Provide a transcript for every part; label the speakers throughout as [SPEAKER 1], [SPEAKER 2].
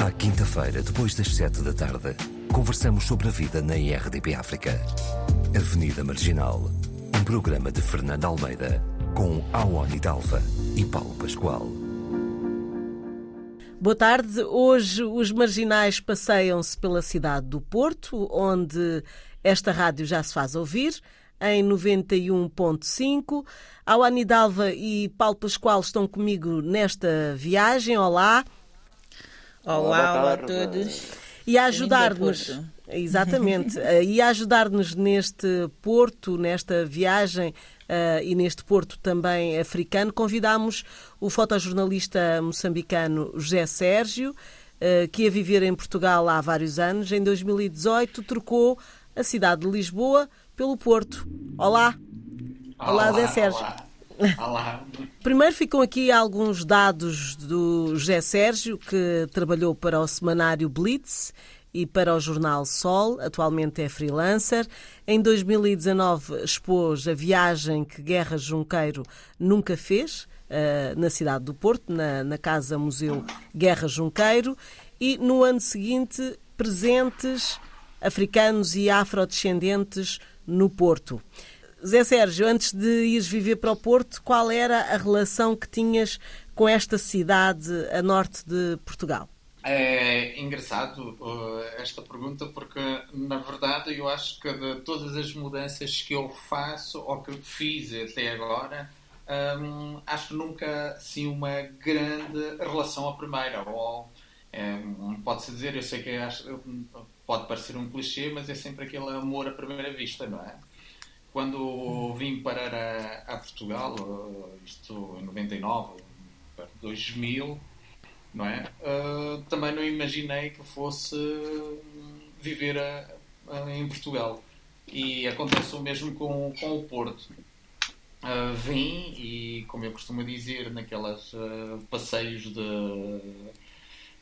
[SPEAKER 1] À quinta-feira, depois das sete da tarde, conversamos sobre a vida na IRDP África. Avenida Marginal, um programa de Fernando Almeida, com Awani Dalva e Paulo Pascoal.
[SPEAKER 2] Boa tarde. Hoje os marginais passeiam-se pela cidade do Porto, onde esta rádio já se faz ouvir, em 91.5. Awani Dalva e Paulo Pascoal estão comigo nesta viagem. Olá.
[SPEAKER 3] Olá, olá a todos.
[SPEAKER 2] E a ajudar-nos. Exatamente. e a ajudar-nos neste Porto, nesta viagem uh, e neste Porto também africano, convidámos o fotojornalista moçambicano José Sérgio, uh, que ia viver em Portugal há vários anos. Em 2018 trocou a cidade de Lisboa pelo Porto. Olá. Olá, olá José Sérgio.
[SPEAKER 4] Olá.
[SPEAKER 2] Primeiro ficam aqui alguns dados do José Sérgio, que trabalhou para o semanário Blitz e para o jornal Sol, atualmente é freelancer. Em 2019 expôs a viagem que Guerra Junqueiro nunca fez, uh, na cidade do Porto, na, na Casa Museu Guerra Junqueiro. E no ano seguinte, presentes africanos e afrodescendentes no Porto. Zé Sérgio, antes de ires viver para o Porto, qual era a relação que tinhas com esta cidade a norte de Portugal?
[SPEAKER 4] É engraçado uh, esta pergunta porque, na verdade, eu acho que de todas as mudanças que eu faço ou que fiz até agora, um, acho que nunca assim uma grande relação à primeira. Ou um, pode-se dizer, eu sei que acho, pode parecer um clichê, mas é sempre aquele amor à primeira vista, não é? Quando vim parar a, a Portugal, isto em 99, 2000, não é? Uh, também não imaginei que fosse viver a, a, em Portugal. E acontece o mesmo com, com o Porto. Uh, vim e, como eu costumo dizer, naquelas uh, passeios de,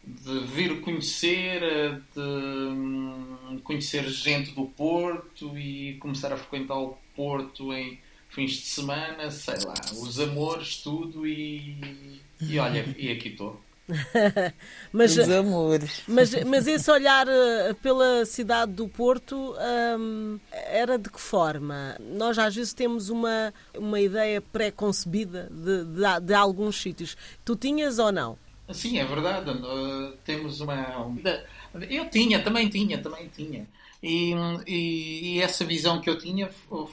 [SPEAKER 4] de vir conhecer, de um, conhecer gente do Porto e começar a frequentar o Porto em fins de semana, sei lá, os amores, tudo e, e olha, e aqui estou.
[SPEAKER 3] mas, Os amores.
[SPEAKER 2] Mas, mas esse olhar eh, pela cidade do Porto hum, era de que forma? Nós às vezes temos uma, uma ideia pré-concebida de, de, de, alguns sítios. Tu tinhas ou não?
[SPEAKER 4] Sim, é verdade. Uh, temos uma. Eu tinha, também tinha, também tinha. E, e, e, essa visão que eu tinha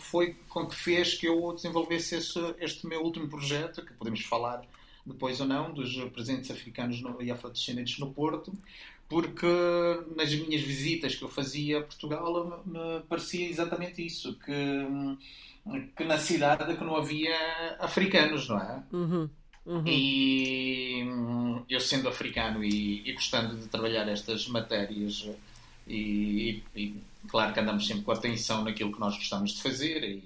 [SPEAKER 4] foi com que fez que eu desenvolvesse esse, este meu último projeto, que podemos falar depois ou não, dos presentes africanos no, e afrodescendentes no Porto, porque nas minhas visitas que eu fazia a Portugal me parecia exatamente isso, que, que na cidade que não havia africanos, não é?
[SPEAKER 2] Uhum. Uhum.
[SPEAKER 4] E eu sendo africano e, e, gostando de trabalhar estas matérias e, e, claro que andamos sempre com atenção naquilo que nós gostamos de fazer e,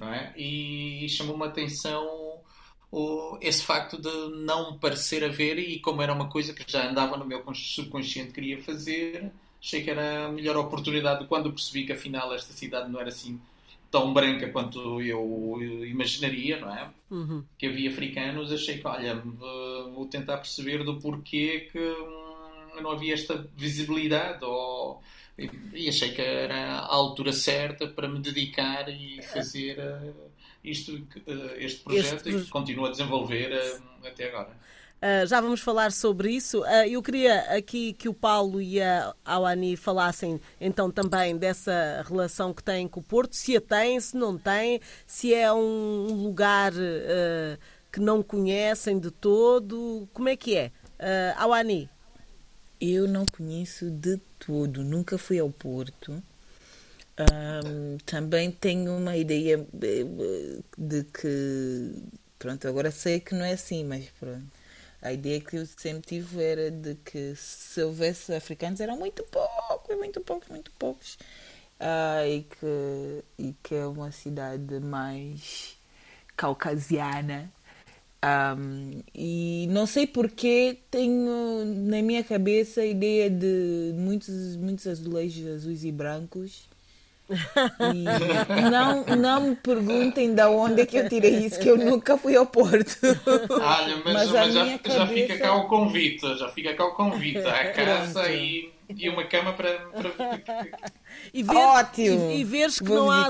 [SPEAKER 4] é? e chamou-me a atenção o, esse facto de não parecer haver, e como era uma coisa que já andava no meu subconsciente queria fazer, achei que era a melhor oportunidade quando percebi que afinal esta cidade não era assim tão branca quanto eu imaginaria, não é?
[SPEAKER 2] Uhum.
[SPEAKER 4] Que havia africanos, achei que, olha, vou tentar perceber do porquê que hum, não havia esta visibilidade ou e achei que era a altura certa para me dedicar e fazer uh, isto, uh, este projeto este... e continua a desenvolver uh, até agora.
[SPEAKER 2] Uh, já vamos falar sobre isso. Uh, eu queria aqui que o Paulo e a Awani falassem então também dessa relação que têm com o Porto, se a têm, se não têm, se é um lugar uh, que não conhecem de todo. Como é que é? Uh, Awani?
[SPEAKER 3] Eu não conheço de todo, nunca fui ao Porto. Um, também tenho uma ideia de que, pronto, agora sei que não é assim, mas pronto. A ideia que eu sempre tive era de que se houvesse africanos eram muito poucos, muito poucos, muito poucos. Ah, e, que, e que é uma cidade mais caucasiana um, e não sei porque tenho na minha cabeça a ideia de muitos, muitos azulejos azuis e brancos. E não, não me perguntem de onde é que eu tirei isso, que eu nunca fui ao Porto.
[SPEAKER 4] Olha, mas, mas, mas já, cabeça... já, fica cá o convite, já fica cá o convite. À casa e, e uma cama para, para...
[SPEAKER 2] E ver, Ótimo! E, e veres que não há,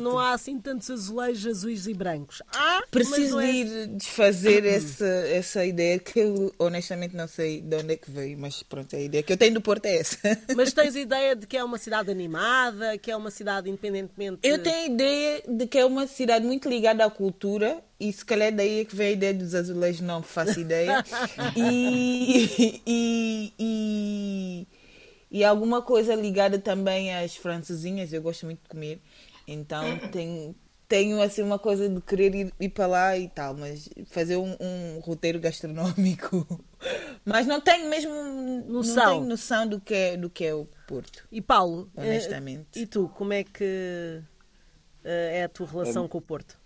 [SPEAKER 2] não há assim tantos azulejos azuis e brancos. Ah,
[SPEAKER 3] Preciso
[SPEAKER 2] é...
[SPEAKER 3] ir desfazer essa, essa ideia que eu honestamente não sei de onde é que veio, mas pronto, a ideia que eu tenho do Porto é essa.
[SPEAKER 2] Mas tens ideia de que é uma cidade animada, que é uma cidade independentemente.
[SPEAKER 3] Eu tenho ideia de que é uma cidade muito ligada à cultura e se calhar daí é que vem a ideia dos azulejos, não faço ideia. e, e, e e alguma coisa ligada também às francesinhas, eu gosto muito de comer. Então tenho, tenho assim uma coisa de querer ir, ir para lá e tal, mas fazer um, um roteiro gastronómico. Mas não tenho mesmo noção, não tenho noção do, que é, do que é o Porto.
[SPEAKER 2] E Paulo,
[SPEAKER 3] eh, honestamente.
[SPEAKER 2] e tu, como é que eh, é a tua relação com o Porto?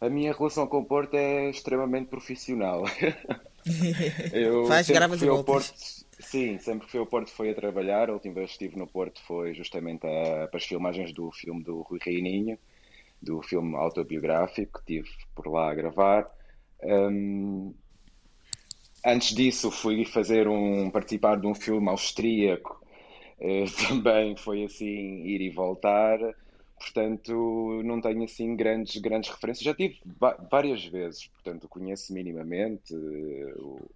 [SPEAKER 5] A minha relação com o Porto é extremamente profissional.
[SPEAKER 3] eu Faz gravas e voltas. Porto,
[SPEAKER 5] Sim, sempre que fui ao Porto foi a trabalhar. A última vez que estive no Porto foi justamente a, para as filmagens do filme do Rui Reininho, do filme autobiográfico que estive por lá a gravar. Um, antes disso fui fazer um participar de um filme austríaco. Uh, também foi assim ir e voltar. Portanto, não tenho assim grandes, grandes referências. Já tive várias vezes, portanto, conheço minimamente uh,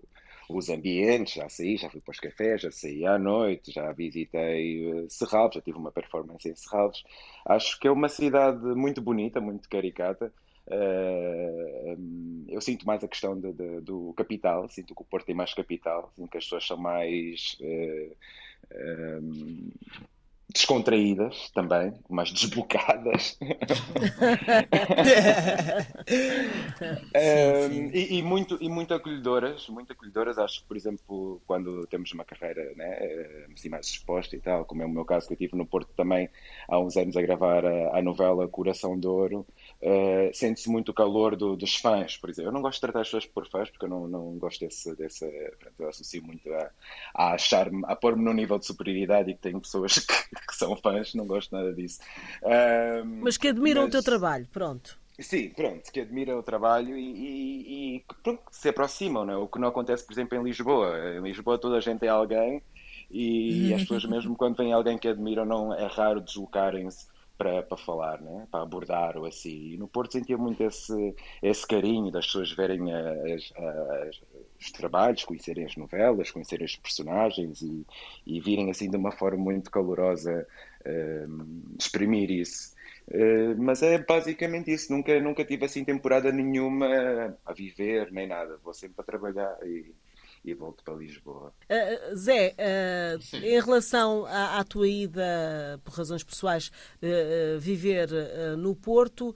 [SPEAKER 5] os ambientes, já saí, já fui para os cafés, já saí à noite, já visitei uh, Serralves, já tive uma performance em Serralves. Acho que é uma cidade muito bonita, muito caricata. Uh, eu sinto mais a questão de, de, do capital, sinto que o Porto tem mais capital, sinto que as pessoas são mais um, descontraídas também, mais desbocadas. um, e, e, muito, e muito acolhedoras, muito acolhedoras. Acho que, por exemplo, quando temos uma carreira né, assim, mais exposta e tal, como é o meu caso que eu tive no Porto também há uns anos a gravar a, a novela Coração de Ouro, uh, sente-se muito o calor do, dos fãs, por exemplo. Eu não gosto de tratar as pessoas por fãs, porque eu não, não gosto desse, desse eu associo muito a, a achar-me, a pôr-me num nível de superioridade e que tenho pessoas que, que são fãs, não gosto nada disso.
[SPEAKER 2] mas que admiram mas... o teu trabalho, pronto.
[SPEAKER 5] Sim, pronto, que admiram o trabalho e, e, e se aproximam, não é? o que não acontece, por exemplo, em Lisboa. Em Lisboa toda a gente é alguém e, e as pessoas mesmo quando vem alguém que admiram não é raro deslocarem-se para, para falar, né? para abordar ou assim. E no Porto sentia muito esse, esse carinho das pessoas verem as, as, os trabalhos, conhecerem as novelas, conhecerem os personagens e, e virem assim de uma forma muito calorosa uh, exprimir isso. Uh, mas é basicamente isso. Nunca, nunca tive assim temporada nenhuma a viver nem nada. Vou sempre a trabalhar e e volto para Lisboa.
[SPEAKER 2] Uh, Zé, uh, em relação à, à, tua ida, por razões pessoais, uh, viver no Porto,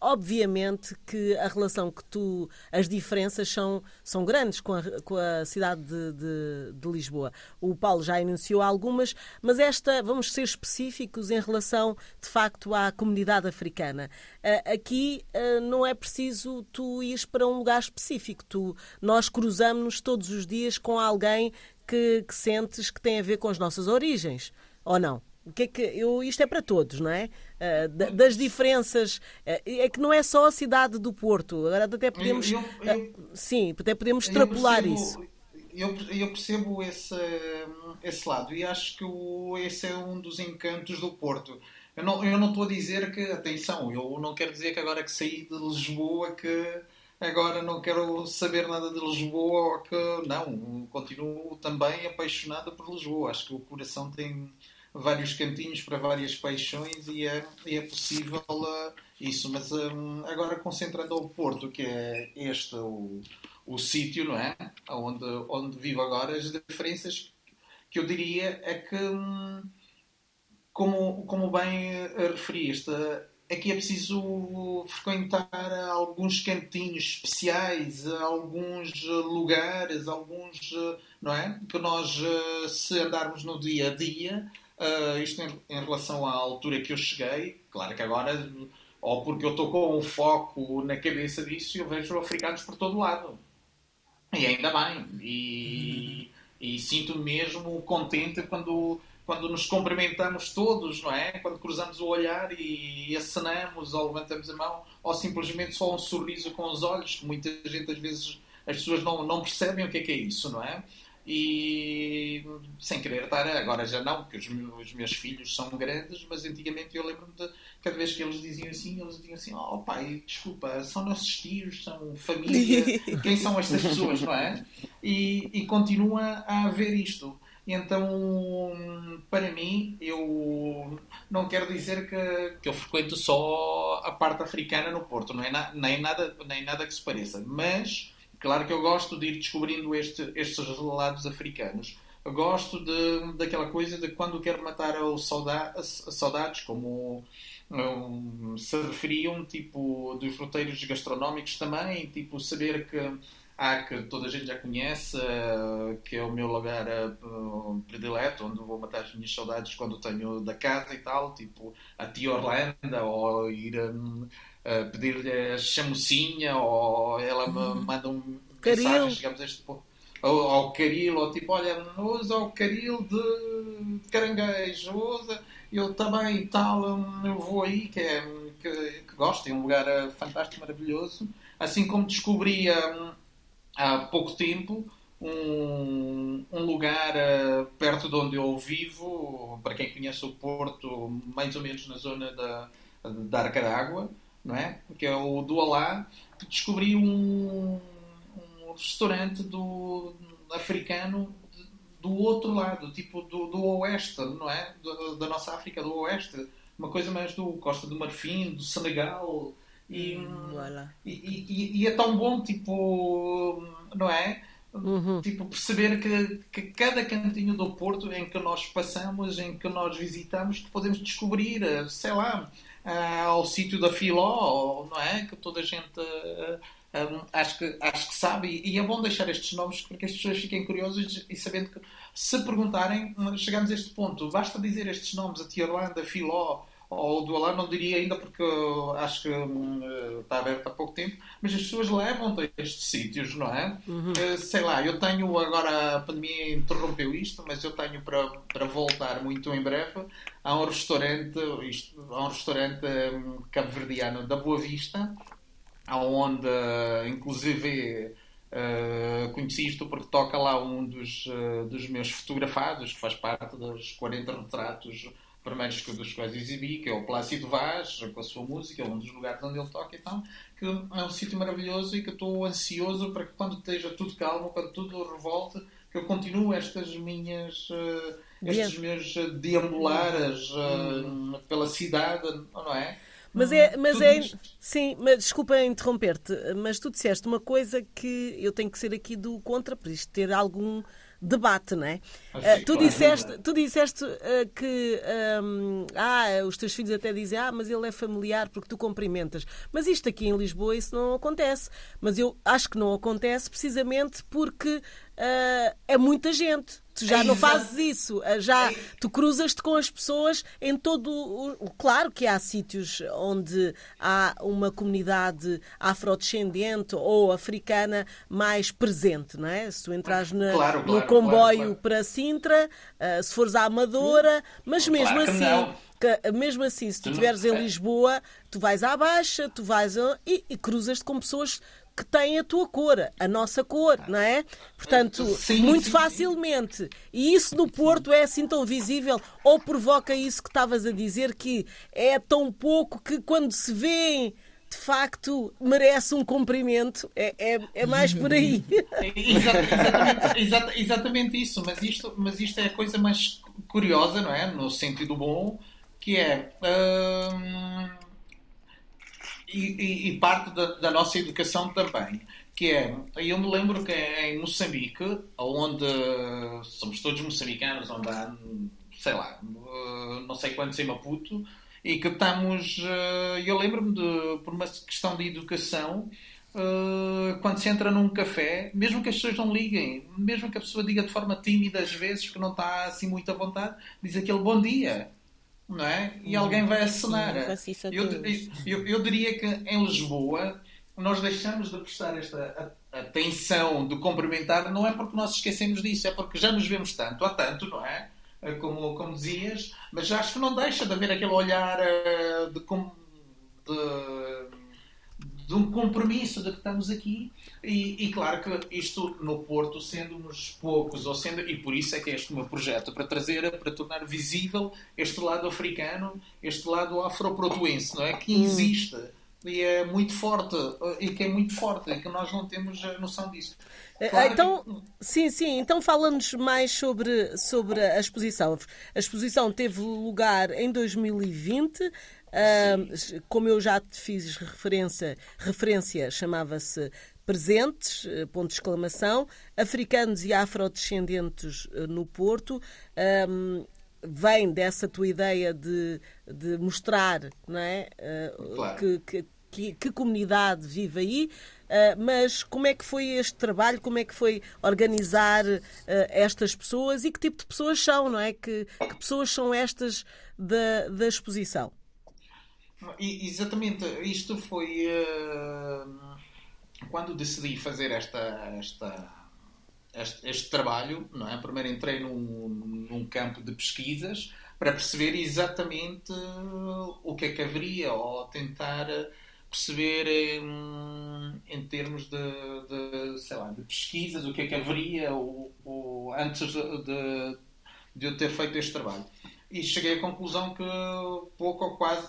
[SPEAKER 2] obviamente que a relação que tu. As diferenças são, são grandes com a, com a cidade de, de, de, Lisboa. O Paulo já enunciou algumas, mas esta, vamos ser específicos em relação, de facto, à comunidade africana. Uh, aqui uh, não é preciso tu ires para um lugar específico. Tu, nós cruzamos-nos todos os dias com alguém que, que sentes que tem a ver com as nossas origens, ou não? O que é que eu, isto é para todos, não é? Uh, das diferenças. Uh, é que não é só a cidade do Porto. Agora até podemos. Eu, eu, eu, uh, sim, até podemos extrapolar
[SPEAKER 4] percebo,
[SPEAKER 2] isso.
[SPEAKER 4] Eu, eu percebo esse, esse lado e acho que o, esse é um dos encantos do Porto. Eu não, eu não estou a dizer que, atenção, eu não quero dizer que agora que saí de Lisboa que agora não quero saber nada de Lisboa ou que não, continuo também apaixonado por Lisboa. Acho que o coração tem vários cantinhos para várias paixões e é, é possível uh, isso. Mas um, agora concentrando ao Porto, que é este o, o sítio, não é? Onde, onde vivo agora, as diferenças que eu diria é que, um, como, como bem referiste, aqui é preciso frequentar alguns cantinhos especiais, alguns lugares, alguns, não é? Que nós, se andarmos no dia a dia, Uh, isto em, em, relação à altura que eu cheguei, claro que agora, ou porque eu estou com um foco na cabeça disso, eu vejo africanos por todo lado. E ainda bem. E, e sinto mesmo contente quando, quando nos cumprimentamos todos, não é? Quando cruzamos o olhar e acenamos ou levantamos a mão, ou simplesmente só um sorriso com os olhos, que muita gente às vezes as pessoas não, não percebem o que é que é isso, não é? E sem querer estar, agora já não, porque os meus, os meus filhos são grandes, mas antigamente eu lembro-me de cada vez que eles diziam assim, eles diziam assim: Oh pai, desculpa, são nossos tios, são família, quem são estas pessoas, não é? E, e continua a haver isto. Então, para mim, eu não quero dizer que, que eu frequento só a parte africana no Porto, não é na, nem, nada, nem nada que se pareça, mas Claro que eu gosto de ir descobrindo este, estes lados africanos. Eu gosto de, daquela coisa de quando quero matar os saudades, saudades como um, se referiam, tipo, dos roteiros gastronómicos também, tipo, saber que há que toda a gente já conhece, que é o meu lugar uh, predileto, onde vou matar as minhas saudades quando tenho da casa e tal, tipo a tia Orlando, ou ir um, uh, pedir-lhe a chamucinha ou ela me uhum. manda um
[SPEAKER 2] Caril. mensagem,
[SPEAKER 4] chegamos a este ponto. Ou ao caril, ou tipo, olha, usa o caril de caranguejo, usa, eu também e tal, eu vou aí, que, é, que, que gosto, é um lugar eh, fantástico, maravilhoso. Assim como descobri há pouco tempo um, um lugar uh, perto de onde eu vivo, para quem conhece o Porto, mais ou menos na zona da, da Arca d'Água, não é? Que é o do Alá, descobri um, um restaurante do, africano do outro lado, tipo do, do oeste, não é? Do, da nossa África do oeste. Uma coisa mais do Costa do Marfim, do Senegal. E, hum, e, e, e, é tão bom, tipo, não é? Uhum. Tipo, perceber que, que cada cantinho do Porto em que nós passamos, em que nós visitamos, podemos descobrir, sei lá, uh, ao sítio da Filó, não é? Que toda a gente uh, um, acho, que, acho que sabe. E, é bom deixar estes nomes para que as pessoas fiquem curiosas e sabendo que, se perguntarem, chegamos a este ponto. Basta dizer estes nomes, a Tia a Filó ou do Alá, não diria ainda porque acho que uh, está aberto há pouco tempo, mas as pessoas levam-te a estes sítios, não é? Uhum. Uh, sei lá, eu tenho agora, a pandemia interrompeu isto, mas eu tenho para, para voltar muito em breve a um restaurante, isto, a um restaurante um, cabo-verdiano da Boa Vista, onde inclusive uh, conheci isto porque toca lá um dos, uh, dos meus fotografados, que faz parte dos 40 retratos primeiros dos quais exibi, que é o Plácido Vaz, com a sua música, é um dos lugares onde ele toca e tal, que é um sítio maravilhoso e que estou ansioso para que quando esteja tudo calmo, quando tudo revolte, que eu continue estas minhas, uh, estes meus deambulares uh, pela cidade, não é?
[SPEAKER 2] Mas é, mas é, sim, mas desculpa interromper-te, mas tu disseste uma coisa que eu tenho que ser aqui do contra, para isto ter algum debate, não é? uh, tu, disseste, tu disseste uh, que um, ah, os teus filhos até dizem ah, mas ele é familiar porque tu cumprimentas. Mas isto aqui em Lisboa isso não acontece. Mas eu acho que não acontece precisamente porque uh, é muita gente. Tu já é não fazes isso, já tu cruzas-te com as pessoas em todo o. Claro que há sítios onde há uma comunidade afrodescendente ou africana mais presente, não é? Se tu entras na, claro, claro, no comboio claro, para Sintra, uh, se fores à Amadora, mas mesmo assim. Que, mesmo assim, se tu estiveres em Lisboa, tu vais à Baixa, tu vais a, e, e cruzas-te com pessoas que têm a tua cor, a nossa cor, não é? Portanto, sim, muito sim, facilmente. E isso no Porto é assim tão visível ou provoca isso que estavas a dizer que é tão pouco que quando se vê de facto merece um cumprimento. É, é, é mais por aí.
[SPEAKER 4] exatamente, exatamente, exatamente, isso, mas isto, mas isto é a coisa mais curiosa, não é? No sentido bom, que é. Hum, e, e, parte da, da, nossa educação também, que é, eu me lembro que em Moçambique, onde somos todos moçambicanos, onde há, sei lá, não sei quantos em Maputo, e que estamos, eh, eu lembro-me de, por uma questão de educação, eh, quando se entra num café, mesmo que as pessoas não liguem, mesmo que a pessoa diga de forma tímida às vezes, que não está assim muito à vontade, diz aquele bom dia não é? E hum, alguém vai acenar. Eu, eu, eu, diria que em Lisboa nós deixamos de prestar esta atenção de cumprimentar, não é porque nós esquecemos disso, é porque já nos vemos tanto, há tanto, não é? como, como dizias, mas acho que não deixa de haver aquele olhar de, de de um compromisso de que estamos aqui. E, e, claro que isto no Porto sendo uns poucos ou sendo e por isso é que é este meu projeto para trazer para tornar visível este lado africano este lado afroprotuense não é? Que hum. existe e é muito forte e que é muito forte e que nós não temos a noção disso.
[SPEAKER 2] Eh, claro então que... sim sim então fala-nos mais sobre sobre a exposição. A exposição teve lugar em 2020 Uh, como eu já te fiz referência, referência chamava-se Presentes, eh, ponto de exclamação, africanos e afrodescendentes eh, no Porto. Um, vem dessa tua ideia de, de mostrar não é? Uh, claro. que, que, que, que, comunidade vive aí, uh, mas como é que foi este trabalho, como é que foi organizar uh, estas pessoas e que tipo de pessoas são, não é? Que, que pessoas são estas da, da exposição?
[SPEAKER 4] Exatamente, isto foi uh, quando decidi fazer esta, esta, este, este, trabalho. Não é? Primeiro entrei num, num campo de pesquisas para perceber exatamente o que é que haveria ou tentar perceber em, em termos de, de, sei lá, de pesquisas o que é que haveria o, o antes de, de eu ter feito este trabalho e cheguei à conclusão que pouco ou quase,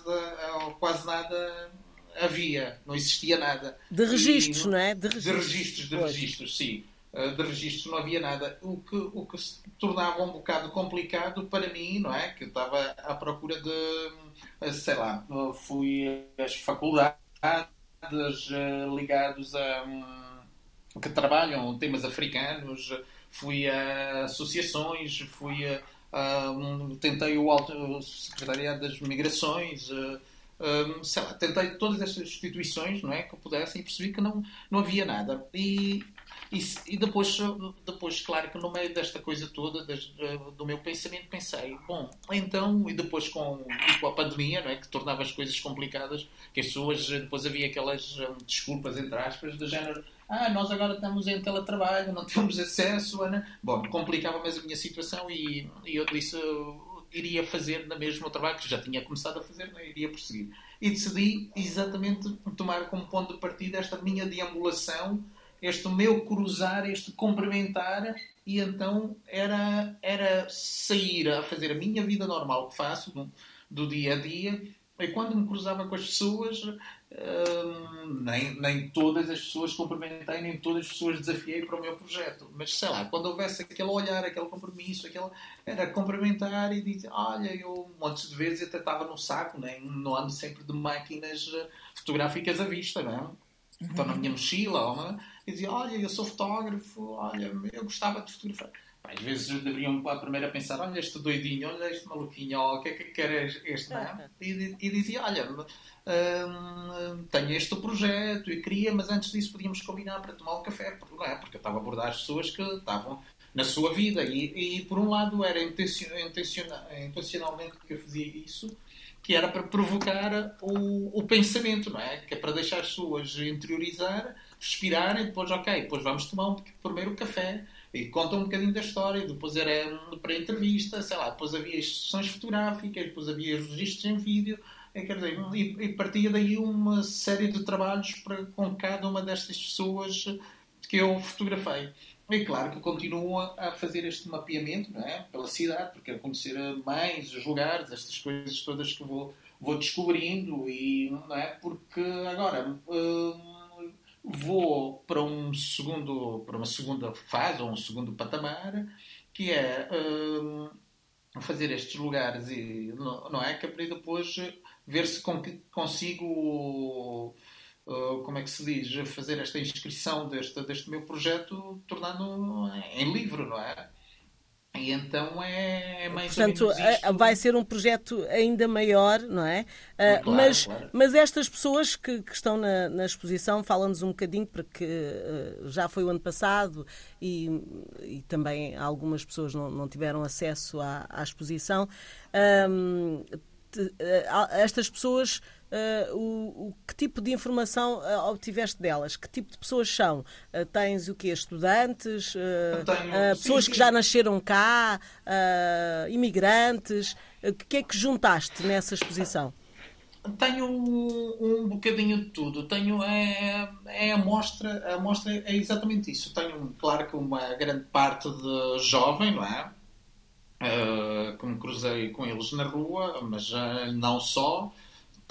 [SPEAKER 4] ou quase nada havia, não existia nada.
[SPEAKER 2] De registros, e, não é?
[SPEAKER 4] De registros, de registros, de registros sim. Eh, de registros não havia nada, o que, o que se tornava um bocado complicado para mim, não é? Que eu estava à procura de, eh, sei lá, fui às faculdades eh, ligados a que trabalham temas africanos, fui a associações, fui a Uh, tentei o Alto Secretariado das Migrações, uh, sei lá, tentei todas estas instituições não é, que eu pudesse e percebi que não, não havia nada. E, e, e depois, depois, claro que no meio desta coisa toda, das, do meu pensamento, pensei, bom, então, e depois com, com a pandemia, não é, que tornava as coisas complicadas, que as pessoas, depois havia aquelas um, desculpas, entre aspas, do género ah, nós agora estamos em teletrabalho, não temos acesso. Ana. Bom, complicava mais a minha situação e, e eu disse iria fazer na mesma trabalho que já tinha começado a fazer, não iria prosseguir. E decidi exatamente tomar como ponto de partida esta minha deambulação, este meu cruzar, este cumprimentar, e então era, era sair a fazer a minha vida normal que faço, do, do dia a dia, e quando me cruzava com as pessoas, nem, nem todas as pessoas cumprimentei, nem todas as pessoas desafiei para o meu projeto. Mas sei lá, quando houvesse aquele olhar, aquele compromisso, aquele, era cumprimentar e dizer: Olha, eu montes de vezes até estava no saco, nem, não ando sempre de máquinas eh, fotográficas à vista, não é? Estou na minha mochila, e dizia: Olha, eu sou fotógrafo, olha, eu gostava de fotografar. Às vezes deveriam a primeira pensar: olha este doidinho, olha este maluquinho, oh, o que é que quer este, não é? E, e dizia: olha, hum, tenho este projeto e queria, mas antes disso podíamos combinar para tomar um café, não é? Porque eu estava a abordar as pessoas que estavam na sua vida e, e por um lado era intencionalmente que eu fazia isso que era para provocar o, o pensamento, não é? Que é para deixar as pessoas interiorizar, respirarem, depois, ok, depois vamos tomar um primeiro café e conta um bocadinho da história, depois era para entrevista, sei lá, depois havia sessões fotográficas, depois havia registros em vídeo, é, quer dizer, e, e partia daí uma série de trabalhos para, com cada uma destas pessoas que eu fotografei. E claro que continuo a fazer este mapeamento não é? pela cidade, porque quero conhecer mais os lugares, estas coisas todas que vou, vou descobrindo, e, não é? porque agora. Hum, vou para um segundo para uma segunda fase ou um segundo patamar que é uh, fazer estes lugares e não, é? Que para depois ver se consigo uh, como é que se diz? Fazer esta inscrição deste deste meu projeto tornando em livro não é e então é, é mais
[SPEAKER 2] Portanto, vai ser um projeto ainda maior, não é? Uh, claro, mas, claro. mas estas pessoas que, que estão na, na exposição, falam-nos um bocadinho, porque uh, já foi o ano passado e, e também algumas pessoas não, não tiveram acesso à, à exposição. Um, te, uh, estas pessoas uh, o, o, que tipo de informação uh, obtiveste delas? Que tipo de pessoas são? Uh, tens o quê? Estudantes? Tenho, pessoas sim, que já nasceram cá? imigrantes? O que é que juntaste nessa exposição?
[SPEAKER 4] Tenho um, um bocadinho de tudo. Tenho é, é a mostra, a mostra é exatamente isso. Tenho, claro que uma grande parte de jovem, não é? Uh, que me cruzei com eles na rua, mas uh, não só.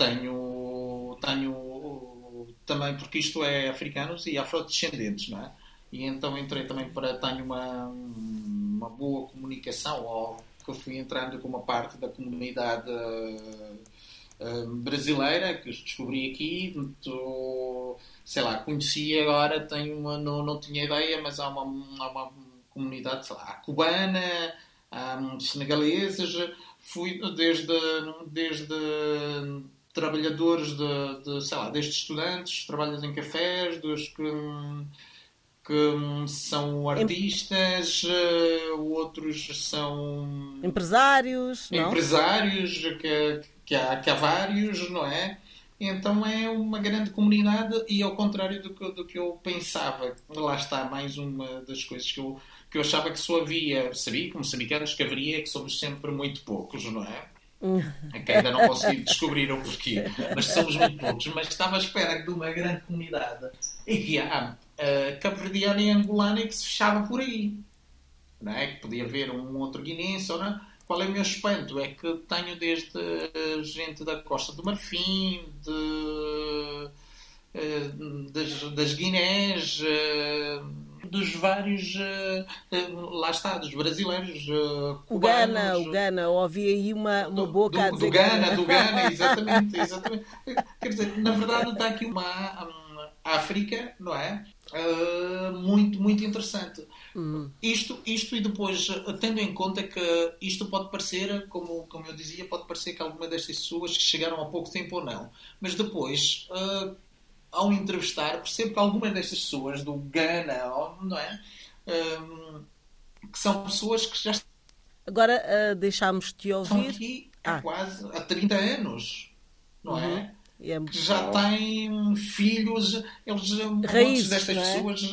[SPEAKER 4] Tenho, tenho também, porque isto é africanos e afrodescendentes, não é? E então entrei também para. Tenho uma, uma boa comunicação, ou que fui entrando com uma parte da comunidade uh, brasileira que descobri aqui. Tô, sei lá, conheci agora, tenho uma, não, não tinha ideia, mas há uma, uma comunidade, sei lá, cubana um, senegalesas, fui desde, desde trabalhadores de, de, sei lá, desde estudantes, trabalham em cafés, dos que, que são artistas, eh, outros são
[SPEAKER 2] empresários,
[SPEAKER 4] empresários que, que, há, que há vários, não é? Então é uma grande comunidade e ao contrário do que, do que eu pensava, lá está mais uma das coisas que eu que eu achava que só havia, sabia, como moçambicanos, que haveria, que somos sempre muito poucos, não é? É que ainda não consegui descobrir o porquê, mas somos muito poucos. Mas estava à espera de uma grande comunidade e que há uh, e angolana que se fechava por aí, não é? Que podia haver um outro guinense ou não. Qual é o meu espanto? É que tenho desde gente da Costa do Marfim, de, uh, das, das Guinés. Dos vários, uh, lá está, dos brasileiros. Uh,
[SPEAKER 2] o Gana, o Gana, ouvi aí uma, uma do, boca
[SPEAKER 4] do,
[SPEAKER 2] a
[SPEAKER 4] dizer do Gana, do Gana, exatamente, exatamente. Quer dizer, na verdade está aqui uma um, África, não é? Uh, muito, muito interessante. Hum. Isto, isto e depois, tendo em conta que isto pode parecer, como, como eu dizia, pode parecer que alguma destas pessoas chegaram há pouco tempo ou não, mas depois, uh, ao entrevistar, percebo que algumas destas pessoas do Ghana, não é? Um, que são pessoas que já
[SPEAKER 2] Agora uh, deixámos-te ouvir.
[SPEAKER 4] Estão aqui há ah. quase há 30 anos, não é? uhum. é? É que já têm filhos, eles, Raízes, destas é? pessoas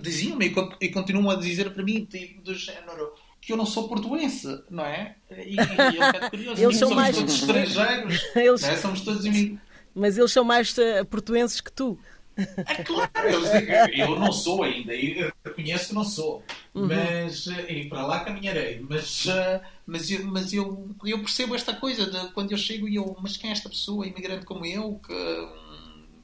[SPEAKER 4] diziam-me e continuam a dizer para mim, tipo, do género, que eu não sou portuense, não é? E, e é curioso, eles são somos mais... todos estrangeiros, eles... é? somos todos imigrantes
[SPEAKER 2] mas eles são mais uh, portuenses que tu.
[SPEAKER 4] É claro, eu não sou ainda, eu reconheço que não sou, uhum. mas eh, e para lá caminharei. Mas, uh, mas, eu, mas eu, eu percebo esta coisa de quando eu chego e eu, mas quem é esta pessoa, imigrante como eu, que,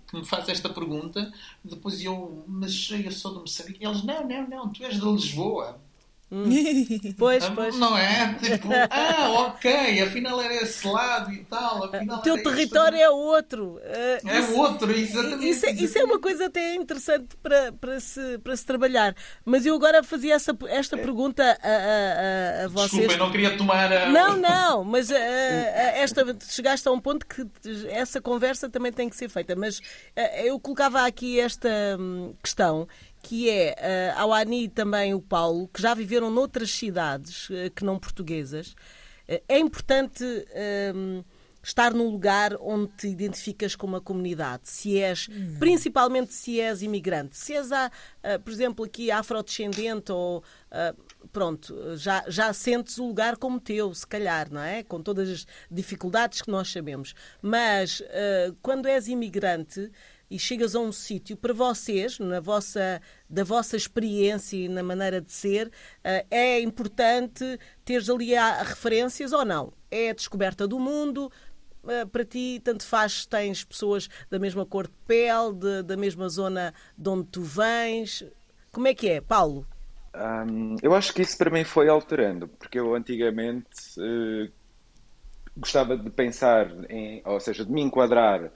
[SPEAKER 4] que me faz esta pergunta? Depois eu, mas eu sou de Moçambique. E eles, não, não, não, tu és de Lisboa.
[SPEAKER 2] Hum. Pois, ah, pois.
[SPEAKER 4] Não é? Tipo, ah, ok, afinal era esse lado e tal.
[SPEAKER 2] o teu território é outro. Uh,
[SPEAKER 4] é isso, outro, exatamente.
[SPEAKER 2] Isso, é, isso é uma coisa até interessante para, para, se, para se trabalhar. Mas eu agora fazia essa, esta é. pergunta a, a, a vocês.
[SPEAKER 4] Desculpa, eu não queria tomar. A...
[SPEAKER 2] Não, não, mas uh, esta, chegaste a um ponto que essa conversa também tem que ser feita. Mas uh, eu colocava aqui esta hum, questão que é uh, ao Ani também o Paulo, que já viveram noutras cidades uh, que não portuguesas. Uh, é importante uh, estar num lugar onde te identificas com uma comunidade, se és, hum. principalmente se és imigrante, se és, a, por exemplo, aqui afrodescendente ou pronto, já, já sentes o lugar como teu, se calhar, não é? Com todas as dificuldades que nós sabemos. Mas quando és imigrante, e chegas a um sítio, para vocês, na vossa, da vossa experiência e na maneira de ser, eh, é importante teres ali referências ou não? É a descoberta do mundo, eh, para ti, tanto faz se tens pessoas da mesma cor de pele, de, da mesma zona de onde tu vens. Como é que é, Paulo?
[SPEAKER 5] Um, eu acho que isso para mim foi alterando, porque eu antigamente uh, gostava de pensar, em, ou seja, de me enquadrar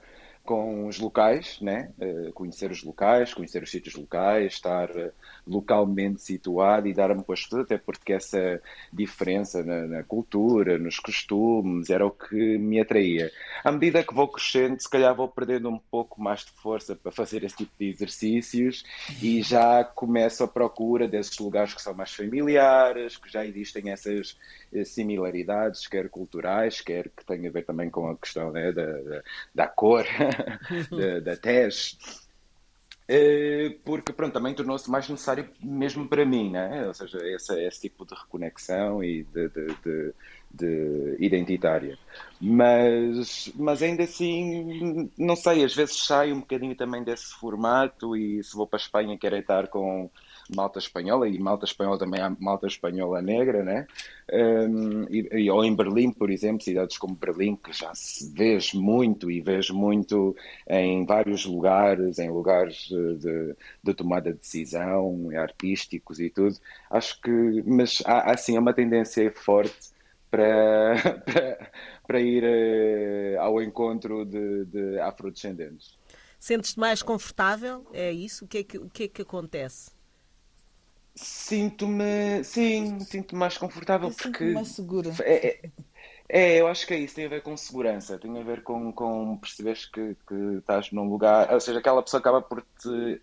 [SPEAKER 5] com os locais, né? Uh, conhecer os locais, conhecer os sítios locais, estar uh, localmente situado e dar-me com as pessoas, até porque essa diferença na, na, cultura, nos costumes, era o que me atraía. À medida que vou crescendo, se calhar vou perdendo um pouco mais de força para fazer esse tipo de exercícios e já começo a procura desses lugares que são mais familiares, que já existem essas eh, similaridades, quer culturais, quer que tenha a ver também com a questão né, da, da, da cor da, da tese. Eh, porque pronto, também tornou-se mais necessário mesmo para mim, né? ou seja, esse, esse tipo de reconexão e de, de, de, de, identitária. Mas, mas ainda assim, não sei, às vezes saio um bocadinho também desse formato e se vou para a Espanha quero estar com malta espanhola, e malta espanhola também há malta espanhola negra, né? Um, e, ou em Berlim, por exemplo, cidades como Berlim, que já se vês muito e vês muito em vários lugares, em lugares de, de tomada de decisão, artísticos e tudo. Acho que, mas há assim, é uma tendência forte para, para, para ir uh, ao encontro de, de afrodescendentes.
[SPEAKER 2] Sentes-te mais confortável? É isso? O que é que, o que, é que acontece?
[SPEAKER 5] Sinto-me, sim, sinto-me mais confortável
[SPEAKER 3] eu
[SPEAKER 5] porque.
[SPEAKER 3] mais segura.
[SPEAKER 5] É, é, é, eu acho que é isso, tem a ver com segurança, tem a ver com, com perceberes que, que estás num lugar, ou seja, aquela pessoa acaba por te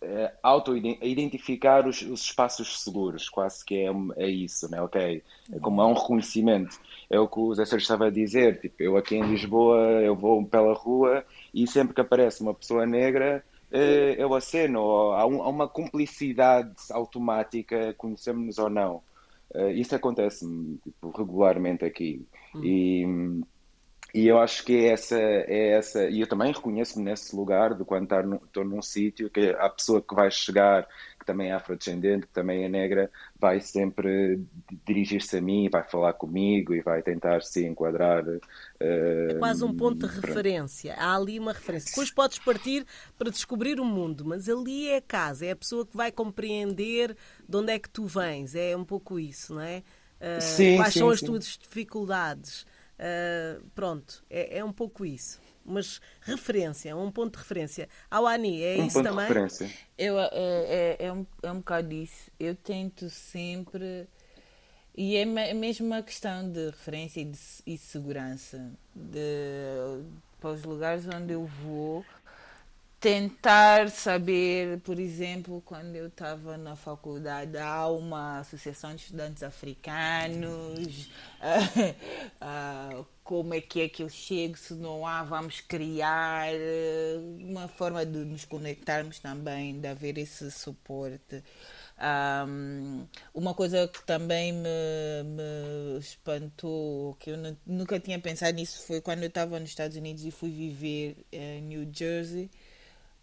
[SPEAKER 5] é, auto-identificar os, os, espaços seguros, quase que é, é isso, né? ok? É como há um reconhecimento. É o que o Zé Sérgio estava a dizer, tipo, eu aqui em Lisboa, eu vou pela rua e sempre que aparece uma pessoa negra, eh, eu aceno, há, um, há uma cumplicidade automática, conhecemos-nos ou não. Uh, isso acontece tipo, regularmente aqui. Hum. E, e eu acho que é essa, é essa, e eu também reconheço-me nesse lugar de quando estou num sítio que a pessoa que vai chegar também é afrodescendente, que também é negra, vai sempre dirigir-se a mim, vai falar comigo e vai tentar se enquadrar. Uh,
[SPEAKER 2] é quase um ponto de referência. Há ali uma referência. Depois podes partir para descobrir o mundo, mas ali é a casa, é a pessoa que vai compreender de onde é que tu vens. É um pouco isso, não é? Uh, sim, quais sim, são as sim. tuas dificuldades? Uh, pronto, é, é um pouco isso mas referência, um ponto de referência. Ao Ani, é
[SPEAKER 5] um
[SPEAKER 2] isso
[SPEAKER 5] também? De referência.
[SPEAKER 3] Eu, é, é, é, um, é um bocado isso. Eu tento sempre. E é mesmo uma questão de referência e, de, e segurança. De, para os lugares onde eu vou, tentar saber, por exemplo, quando eu estava na faculdade, há uma associação de estudantes africanos, uh, como é que é que eu chego, se não há, vamos criar uh, uma forma de nos conectarmos também, de haver esse suporte. Um, uma coisa que também me, me espantou, que eu nunca tinha pensado nisso, foi quando eu estava nos Estados Unidos e fui viver em New Jersey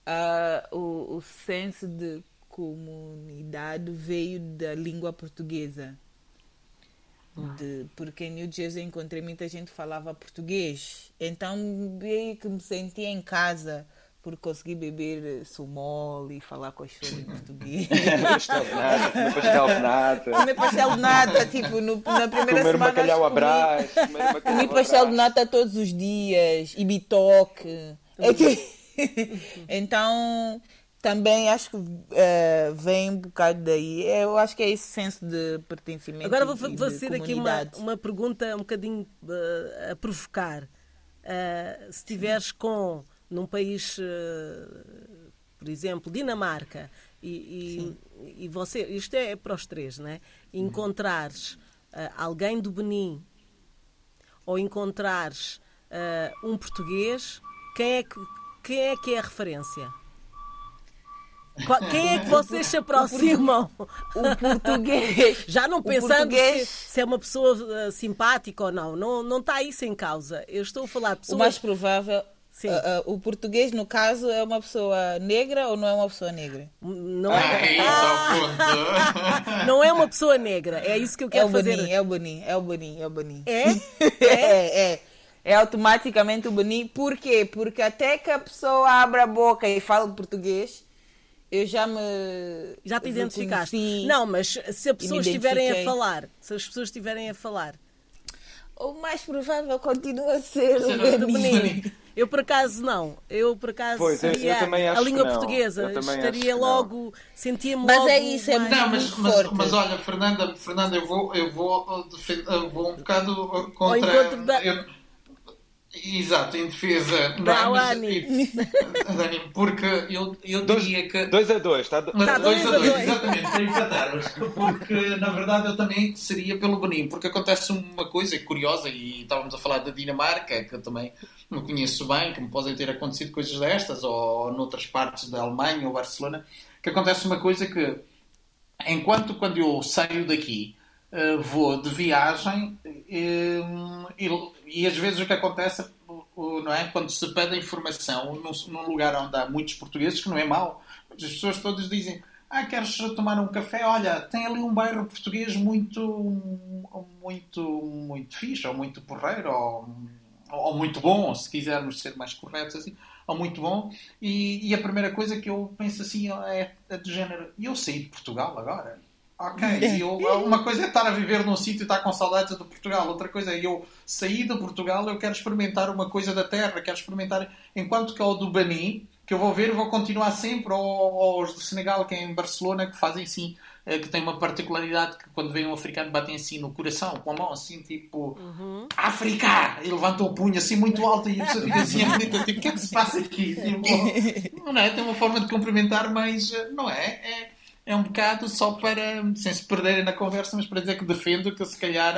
[SPEAKER 3] uh, o, o senso de comunidade veio da língua portuguesa. De, porque em New Jersey encontrei muita gente que falava português. Então meio que me sentia em casa por conseguir beber sumol e falar com as pessoas em português.
[SPEAKER 5] pastel de nata, comer pastel de nata.
[SPEAKER 3] Comer pastel de nata, tipo, no, na primeira
[SPEAKER 5] comer
[SPEAKER 3] semana.
[SPEAKER 5] Bacalhau comi, abraço,
[SPEAKER 3] comi pastel de nata todos os dias e bitoque. É que... então, também acho que uh, vem um bocado daí. Eu acho que é esse senso de pertencimento.
[SPEAKER 2] Agora vou fazer aqui uma, uma pergunta um bocadinho uh, a provocar. Uh, se estiveres com num país, por exemplo, Dinamarca, e, e, e, você, isto é para os três, né? Encontrares alguém do Benin ou encontrares um português, quem é que quem é que é a referência? Quem é que vocês se aproximam?
[SPEAKER 3] O português.
[SPEAKER 2] Já não pensando português... se, se, é uma pessoa uh, simpática ou não. não. Não está isso em causa. Eu estou a falar de pessoas...
[SPEAKER 3] O mais provável... Sim. Uh, uh, o português, no caso, é uma pessoa negra ou não é uma pessoa negra?
[SPEAKER 2] Não é, ah, não é uma pessoa negra. É isso que eu quero
[SPEAKER 3] é o
[SPEAKER 2] fazer.
[SPEAKER 3] Benin, é o Benin, é o Benin, é o Benin.
[SPEAKER 2] É?
[SPEAKER 3] É? é, é é automaticamente o Benin. Por quê? Porque até que a pessoa abra a boca e fale português, eu já me.
[SPEAKER 2] Já te identificaste. Não, mas se as pessoas estiverem a falar, se as pessoas estiverem a falar.
[SPEAKER 3] O mais provável continua a ser o Benin.
[SPEAKER 2] Eu por acaso não. Eu por acaso
[SPEAKER 5] Pois, eu- eu
[SPEAKER 2] seria
[SPEAKER 5] também acho
[SPEAKER 2] a língua
[SPEAKER 5] que não.
[SPEAKER 2] portuguesa.
[SPEAKER 5] Eu
[SPEAKER 2] Estaria logo, sentia-me
[SPEAKER 3] Mas
[SPEAKER 2] logo.
[SPEAKER 3] é isso, é
[SPEAKER 2] mais-
[SPEAKER 4] Não, mas, mas, mas olha, Fernanda, Fernanda, eu vou, eu vou, uh, defen- uh, vou um bocado uh, contra.
[SPEAKER 2] encontro da-
[SPEAKER 4] eu- Exato, em defesa. não
[SPEAKER 2] Da Awani.
[SPEAKER 4] Dani, porque eu, eu
[SPEAKER 5] Dois,
[SPEAKER 4] diria que.
[SPEAKER 5] dois a dois, está.
[SPEAKER 4] Mas
[SPEAKER 2] Tá,
[SPEAKER 4] dois
[SPEAKER 2] dois
[SPEAKER 4] a
[SPEAKER 2] a
[SPEAKER 4] dois,
[SPEAKER 2] dois.
[SPEAKER 4] exatamente, para empatarmos. Porque, na verdade, eu também seria pelo Benin. Porque acontece uma coisa curiosa, e estávamos a falar da Dinamarca, que eu também não conheço bem, que me podem ter acontecido coisas destas, ou noutras partes da Alemanha ou Barcelona, que acontece uma coisa que, enquanto quando eu saio daqui, eh, vou de viagem, eh, e, e às vezes o que acontece, não é? Quando se pede informação num, num lugar onde há muitos portugueses, que não é mau, as pessoas todas dizem: Ah, queres tomar um café? Olha, tem ali um bairro português muito, muito, muito fixe, ou muito porreiro, ou, ou muito bom, se quisermos ser mais corretos assim, ou muito bom. E, e a primeira coisa que eu penso assim é, é do género: e eu saí de Portugal agora? Ok, e eu, uma coisa é estar a viver num sítio e estar com saudades de Portugal, outra coisa é eu sair de Portugal, eu quero experimentar uma coisa da terra, quero experimentar, enquanto que ao do Bani, que eu vou ver, vou continuar sempre, ou, ou os do Senegal, que é em Barcelona, que fazem assim, eh, que tem uma particularidade que quando vem um africano batem assim no coração, com a mão assim, tipo, África! E levanta o punho assim muito alto e a pessoa fica assim aflita, tipo, o que é que se passa aqui? Tipo, não é? Tem uma forma de cumprimentar, mas eh, não é? É, é um bocado só para, sem se perderem na conversa, mas para dizer que defendo que se calhar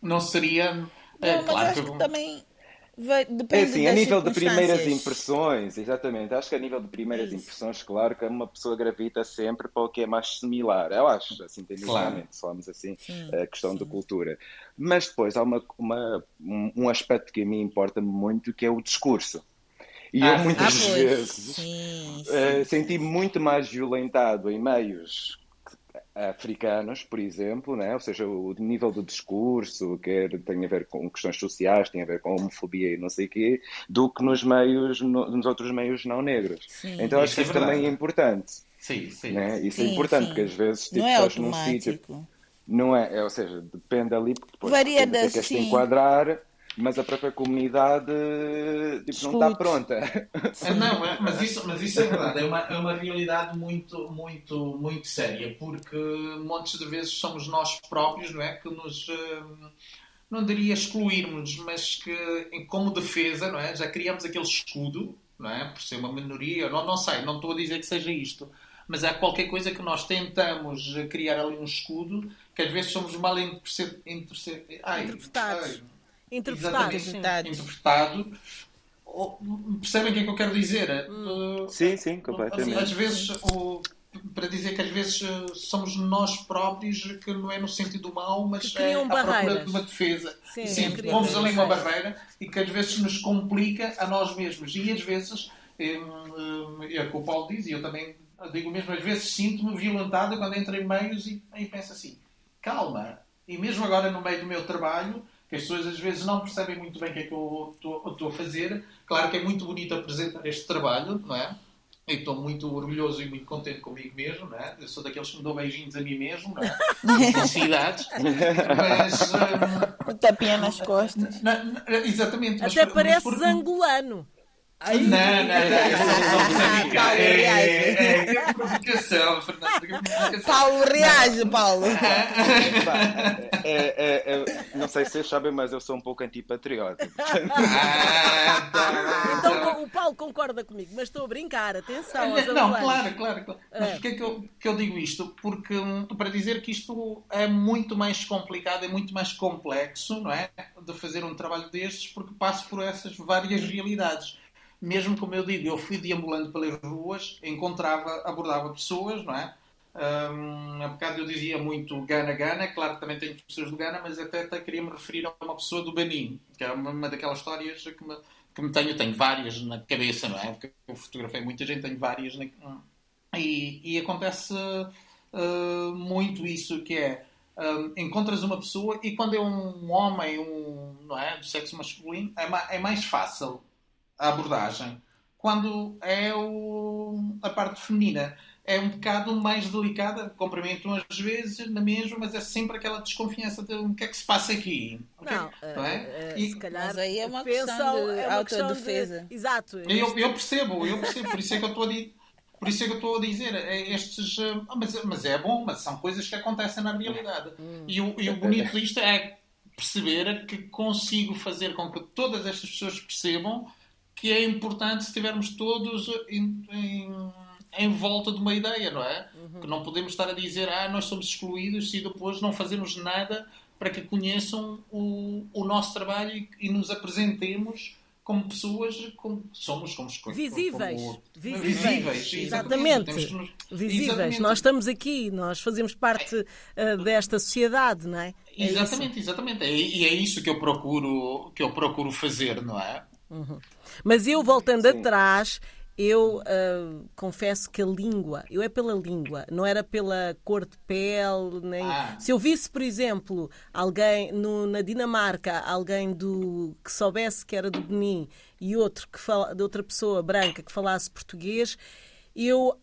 [SPEAKER 4] não seria.
[SPEAKER 3] Não, mas
[SPEAKER 4] claro
[SPEAKER 3] acho
[SPEAKER 4] que-
[SPEAKER 3] que também vai,
[SPEAKER 5] É
[SPEAKER 3] depende
[SPEAKER 5] assim, a nível de primeiras impressões, exatamente. Acho que a nível de primeiras
[SPEAKER 3] Isso.
[SPEAKER 5] impressões, claro que uma pessoa gravita sempre para o que é mais similar. Eu acho, assim, tecnicamente, se falamos assim, a questão da cultura. Mas depois há uma, uma- um, um aspecto que a mim importa muito, que é o discurso. E
[SPEAKER 4] Ah,
[SPEAKER 5] eu muitas
[SPEAKER 3] Ah,
[SPEAKER 5] vezes
[SPEAKER 3] Sim, sim.
[SPEAKER 5] eh, senti-me muito mais violentado em meios africanos, por exemplo, né? ou seja, o nível do discurso, quer tem a ver com questões sociais, tem a ver com homofobia e não sei o quê, do que nos meios, no- nos outros meios não negros.
[SPEAKER 3] Sim.
[SPEAKER 5] Então acho
[SPEAKER 4] Isso
[SPEAKER 5] que
[SPEAKER 4] é
[SPEAKER 5] isso também é importante.
[SPEAKER 4] Sim, sim.
[SPEAKER 5] Né? Isso é importante,
[SPEAKER 3] sim.
[SPEAKER 5] porque às vezes tipo,
[SPEAKER 3] Não é
[SPEAKER 5] estás num sítio. Não é, é, ou seja, depende ali, porque depois
[SPEAKER 3] Varia da-
[SPEAKER 5] queres te
[SPEAKER 3] sim.
[SPEAKER 5] enquadrar, mas a própria comunidade tipo, não está pronta.
[SPEAKER 4] Ah, Não, é- mas isso, mas isso é verdade, é uma, é uma realidade muito, muito, muito séria, porque montes de vezes somos nós próprios, não é? Que nos, hum, não diria excluirmos, mas que, como defesa, não é? Já criamos aquele escudo, não é? Por ser uma minoria, não, não sei, não estou a dizer que seja isto, mas há qualquer coisa que nós tentamos criar ali um escudo, que às vezes somos mal interpretados.
[SPEAKER 2] Interpretados.
[SPEAKER 4] interpretado. Ou- Percebem o que é que eu quero dizer? Uh,
[SPEAKER 5] Sim, sim,
[SPEAKER 4] às,
[SPEAKER 5] completamente.
[SPEAKER 4] às vezes, o- para dizer que às vezes somos nós próprios, que não é no sentido mau, mas
[SPEAKER 2] Que criam
[SPEAKER 4] é à procura de uma defesa.
[SPEAKER 2] Sim,
[SPEAKER 4] Sim, pomos ali uma barreira e que às vezes nos complica a nós mesmos. E às vezes, hum, hum, é o que o Paulo diz, e eu também digo mesmo, às vezes sinto-me violentado quando entro em meios e, e penso assim, calma. E mesmo agora no meio do meu trabalho, que as pessoas às vezes não percebem muito bem o que é que eu estou a fazer. Claro que é muito bonito apresentar este trabalho, não é? E estou muito orgulhoso e muito contente comigo mesmo, não é? Eu sou daqueles que me dou beijinhos a mim mesmo, não é? Felicidades. Mas, hum,
[SPEAKER 3] O tapinha nas costas.
[SPEAKER 4] na- na- exatamente. mas
[SPEAKER 2] Até
[SPEAKER 4] por-
[SPEAKER 2] parece
[SPEAKER 4] mas por-
[SPEAKER 2] angolano.
[SPEAKER 4] Não, não, não. Moçambicano.
[SPEAKER 3] Paulo
[SPEAKER 4] É,
[SPEAKER 3] reage.
[SPEAKER 4] é, é, provocação, Fernando.
[SPEAKER 3] Paulo, reage, Paulo.
[SPEAKER 5] É, é, é, não sei se vocês sabem, mas eu sou um pouco antipatriota.
[SPEAKER 4] Ah, tá,
[SPEAKER 2] Então
[SPEAKER 4] tá.
[SPEAKER 2] o Paulo concorda comigo, mas estou a brincar, atenção
[SPEAKER 4] Não, claro, claro, claro. Mas
[SPEAKER 2] É.
[SPEAKER 4] porquê é que eu, que eu digo isto? Porque hum, para dizer que isto é muito mais complicado, é muito mais complexo, não é? De fazer um trabalho destes, porque passo por essas várias realidades. Mesmo como eu digo, eu fui deambulando pelas ruas, encontrava, abordava pessoas, não é? Hum, há bocado eu dizia muito Gana Gana, claro que também tenho pessoas do Gana, mas até, até queria me referir a uma pessoa do Benin, que é uma, uma daquelas histórias que me, que me tenho, tenho várias na cabeça, não é? Porque eu fotografei muita gente, tenho várias na, e, e acontece uh, muito isso que é um, encontras uma pessoa e quando é um homem um, não é, do sexo masculino é, ma- é mais fácil a abordagem quando é o, a parte feminina é um bocado mais delicada, cumprimentam às vezes na mesma, mas é sempre aquela desconfiança de o que é que se passa aqui.
[SPEAKER 2] Não,
[SPEAKER 4] okay? não é?
[SPEAKER 2] Uh, e, se calhar
[SPEAKER 3] mas aí é uma questão de é autodefesa.
[SPEAKER 2] De... Exato.
[SPEAKER 4] Eu, eu, percebo, eu percebo, por isso é que eu estou a dizer. Por isso é que eu estou a dizer, é estes, mas, mas é bom, mas são coisas que acontecem na realidade. Hum. E, o, e o bonito disto é perceber que consigo fazer com que todas estas pessoas percebam que é importante se estivermos todos em, em em volta de uma ideia, não é? Uhum. Que não podemos estar a dizer, ah, nós somos excluídos se depois não fazemos nada para que conheçam o, o nosso trabalho e, e nos apresentemos como pessoas como somos como
[SPEAKER 2] visíveis.
[SPEAKER 4] como,
[SPEAKER 2] visíveis,
[SPEAKER 4] visíveis
[SPEAKER 2] exatamente, exatamente. Nos... visíveis. Exatamente. nós estamos aqui nós fazemos parte uh, desta sociedade não é,
[SPEAKER 4] é exatamente exatamente. E é isso que eu procuro que eu procuro fazer não é
[SPEAKER 2] uhum. mas eu voltando Sim. atrás eu uh, confesso que a língua, eu é pela língua, não era pela cor de pele, nem. Ah. Se eu visse, por exemplo, alguém no, na Dinamarca, alguém do que soubesse que era do Benin e outro que fala, de outra pessoa branca que falasse português, eu uh,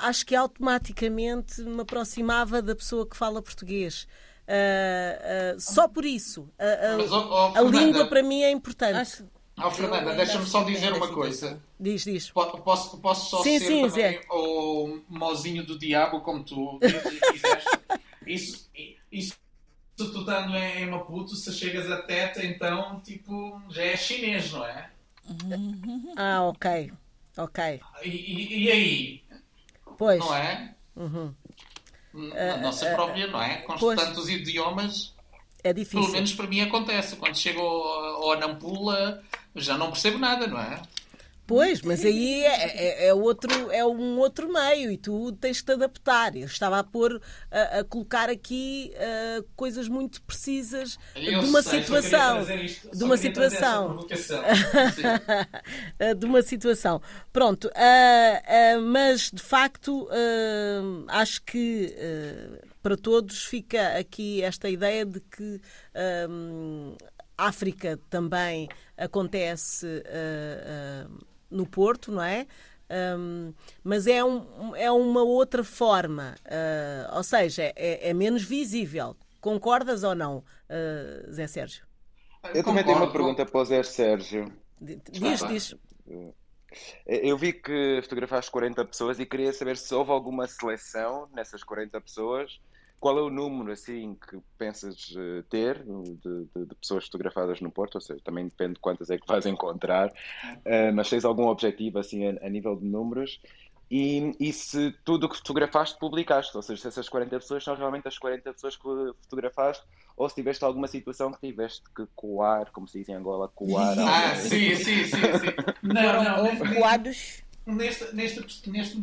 [SPEAKER 2] acho que automaticamente me aproximava da pessoa que fala português. Uh, só por isso. A, Mas, oh, oh, a língua para mim é importante. Acho
[SPEAKER 4] Oh, Fernanda, deixa-me só dizer uma coisa.
[SPEAKER 2] Diz, diz.
[SPEAKER 4] Posso, posso só sim, ser sim, também Zé. o mozinho do diabo, como tu fizeste? isso, isso, se tu estando em Maputo, se chegas a Teta, então, tipo, já é chinês, não é?
[SPEAKER 2] Ah, ok. Ok.
[SPEAKER 4] E, e, e aí?
[SPEAKER 2] Pois.
[SPEAKER 4] Não é? Uhum. Na nossa uh, própria, não é? Com pois. tantos idiomas.
[SPEAKER 2] É difícil.
[SPEAKER 4] Pelo menos para mim acontece. Quando chego ao, ao Anampula já não percebo nada, não é?
[SPEAKER 2] Pois, mas aí é, é, é, outro, é um outro meio e tu tens de te adaptar. Eu estava a pôr, a, a colocar aqui uh, coisas muito precisas
[SPEAKER 4] Eu
[SPEAKER 2] de uma
[SPEAKER 4] sei,
[SPEAKER 2] situação. de uma situação. de uma situação. Pronto, uh, uh, mas de facto acho que para todos fica aqui esta ideia de que África também acontece uh, uh, no Porto, não é? Um, mas é, um, é uma outra forma, uh, ou seja, é, é, menos visível. Concordas ou não, Zé Sérgio?
[SPEAKER 5] Eu também tenho uma pergunta para o Zé Sérgio.
[SPEAKER 2] Diz, diz.
[SPEAKER 5] Eu vi que fotografaste 40 pessoas e queria saber se houve alguma seleção nessas 40 pessoas qual é o número assim que pensas eh, ter de, de, de, pessoas fotografadas no Porto? Ou seja, também depende de quantas é que vais encontrar, uh, mas tens algum objetivo assim a, a nível de números? E, e, se tudo o que fotografaste publicaste, ou seja, se essas 40 pessoas são realmente as 40 pessoas que fotografaste, ou se tiveste alguma situação que tiveste que coar, como se diz em Angola, coar.
[SPEAKER 4] Ah, sim, sim, sim, sim. Não, não,
[SPEAKER 3] não. Coados
[SPEAKER 4] neste, neste, neste,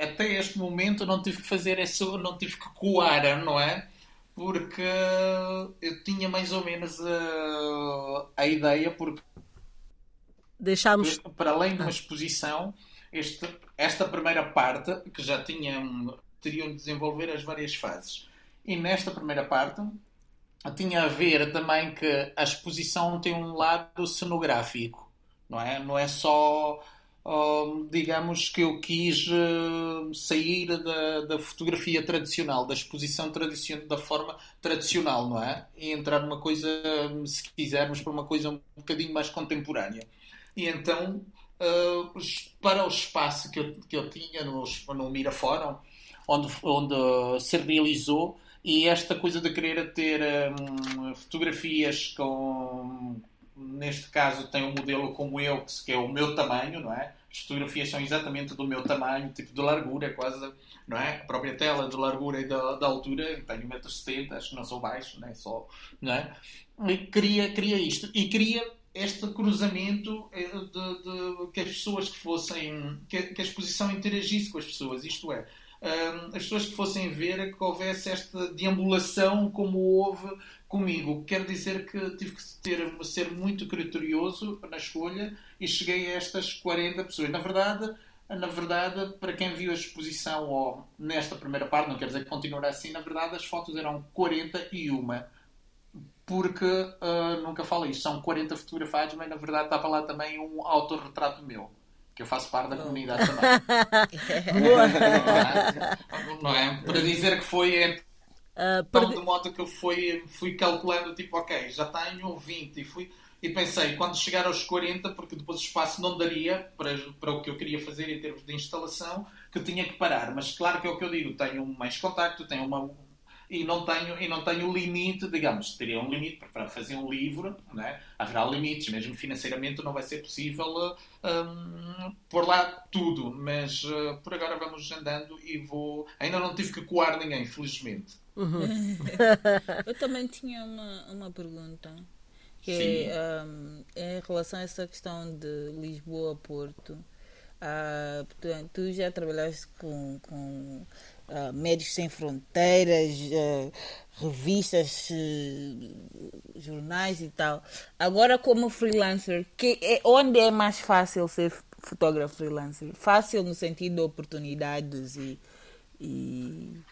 [SPEAKER 4] até este momento não tive que fazer isso, não tive que coar, não é? Porque eu tinha mais ou menos a, a ideia, porque
[SPEAKER 2] Deixámos...
[SPEAKER 4] para além de uma exposição, este, esta primeira parte, que já tinham, teriam de desenvolver as várias fases. E nesta primeira parte tinha a ver também que a exposição tem um lado cenográfico, não é? Não é só digamos que eu quis uh, sair da, da, fotografia tradicional, da exposição tradicional, da forma tradicional, não é? E entrar numa coisa, se quisermos, para uma coisa um bocadinho mais contemporânea. E então, uh, para o espaço que eu, que eu tinha no, no onde, onde se realizou, e esta coisa de querer ter um, fotografias com, neste caso tem um modelo como eu, que é o meu tamanho, não é? As fotografias são exatamente do meu tamanho, tipo de largura, quase, não é? A própria tela de largura e da, altura, tenho 1,70m, acho que não sou baixo, é? Só, não é? E queria, queria isto. E queria este cruzamento eh, de, de, que as pessoas que fossem, que, que a exposição interagisse com as pessoas, isto é, as pessoas que fossem ver que houvesse esta deambulação como houve comigo. Quer dizer que tive que ter, ser muito criterioso na escolha e cheguei a estas 40 pessoas. Na verdade, na verdade, para quem viu a exposição nesta primeira parte, não quer dizer que continuará assim, na verdade as fotos eram 41. Porque uh, nunca falo isto, são 40 fotografados, mas na verdade estava lá também um autorretrato meu que eu faço parte da comunidade também. não é? Para dizer que foi Uh, então, de modo que eu fui, fui calculando, tipo, ok, já tenho 20 e fui. E pensei, quando chegar aos 40, porque depois o espaço não daria para, para o que eu queria fazer em termos de instalação, que tinha que parar. Mas claro que é o que eu digo, tenho mais contacto, tenho uma, e não tenho e não tenho limite, digamos, teria um limite para fazer um livro, né? haverá limites, mesmo financeiramente não vai ser possível um, pôr lá tudo, mas uh, por agora vamos andando e vou. Ainda não tive que coar ninguém, felizmente.
[SPEAKER 3] Uhum. Eu também tinha uma, uma pergunta que é um, em relação a essa questão de Lisboa-Porto. Uh, tu já trabalhaste com, com uh, Médicos Sem Fronteiras, uh, revistas, jornais e tal. Agora, como freelancer, que é, onde é mais fácil ser fotógrafo freelancer? Fácil no sentido de oportunidades e. e